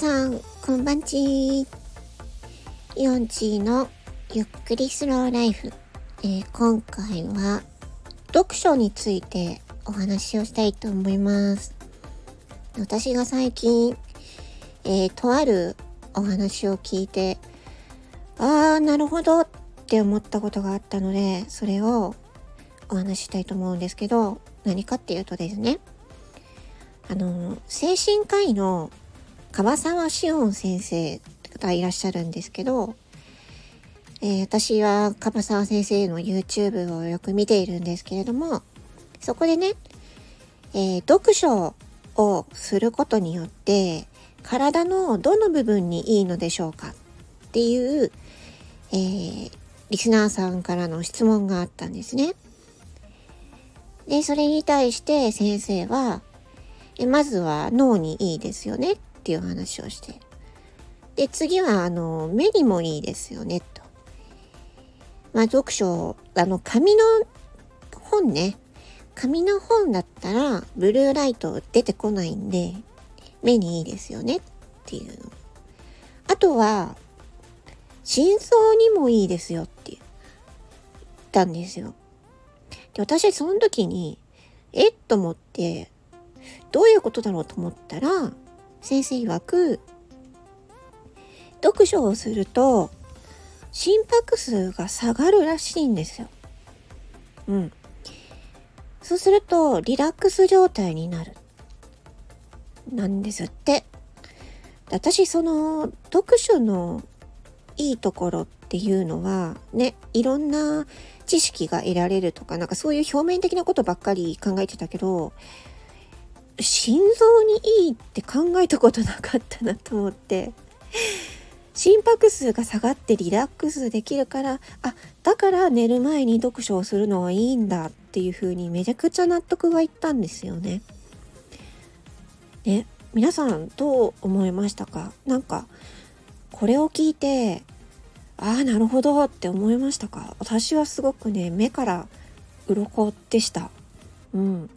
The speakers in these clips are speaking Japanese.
さん、こんばんちヨンチーのゆっくりスローライフ。えー、今回は読書についてお話をしたいと思います。私が最近、えー、とあるお話を聞いて、あー、なるほどって思ったことがあったので、それをお話ししたいと思うんですけど、何かっていうとですね、あの、精神科医の樺沢志音先生がいらっしゃるんですけど、えー、私は樺沢先生の YouTube をよく見ているんですけれども、そこでね、えー、読書をすることによって体のどの部分にいいのでしょうかっていう、えー、リスナーさんからの質問があったんですね。で、それに対して先生は、えまずは脳にいいですよねっていう話をして。で、次は、あの、目にもいいですよね、と。まあ、読書、あの、紙の本ね。紙の本だったら、ブルーライト出てこないんで、目にいいですよねっていうの。あとは、心臓にもいいですよって言ったんですよ。で、私その時に、えっと思って、どういうことだろうと思ったら、先生曰く、読書をすると心拍数が下がるらしいんですよ。うん。そうするとリラックス状態になる。なんですって。私その読書のいいところっていうのはね、いろんな知識が得られるとか、なんかそういう表面的なことばっかり考えてたけど、心臓にいいって考えたことなかったなと思って心拍数が下がってリラックスできるからあだから寝る前に読書をするのはいいんだっていう風にめちゃくちゃ納得がいったんですよね。ね皆さんどう思いましたか？なんかこれを聞いてああなるほどって思いましたか？私はすごくね目から鱗でした。うん。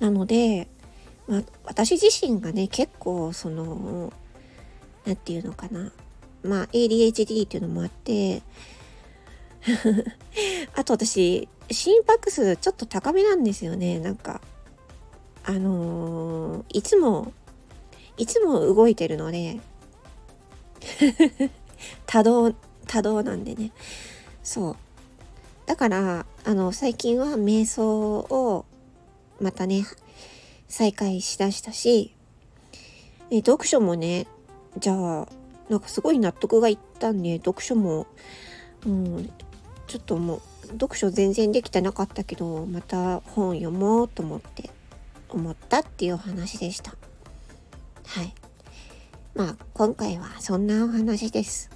なのでまあ、私自身がね、結構、その、なんていうのかな。まあ、ADHD っていうのもあって、あと私、心拍数ちょっと高めなんですよね。なんか、あのー、いつも、いつも動いてるので、多動、多動なんでね。そう。だから、あの、最近は瞑想を、またね、再開しだしたし、え読書もね、じゃあ、なんかすごい納得がいったんで、読書も、うん、ちょっともう、読書全然できてなかったけど、また本読もうと思って、思ったっていうお話でした。はい。まあ、今回はそんなお話です。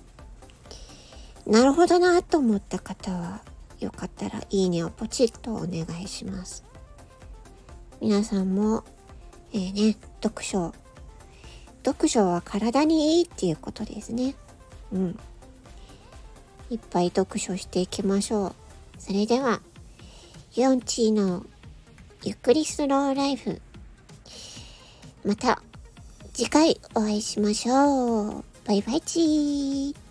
なるほどなと思った方は、よかったらいいねをポチッとお願いします。皆さんも、えー、ね、読書。読書は体にいいっていうことですね。うん。いっぱい読書していきましょう。それでは、ヨンチーのゆっくりスローライフ。また次回お会いしましょう。バイバイチー。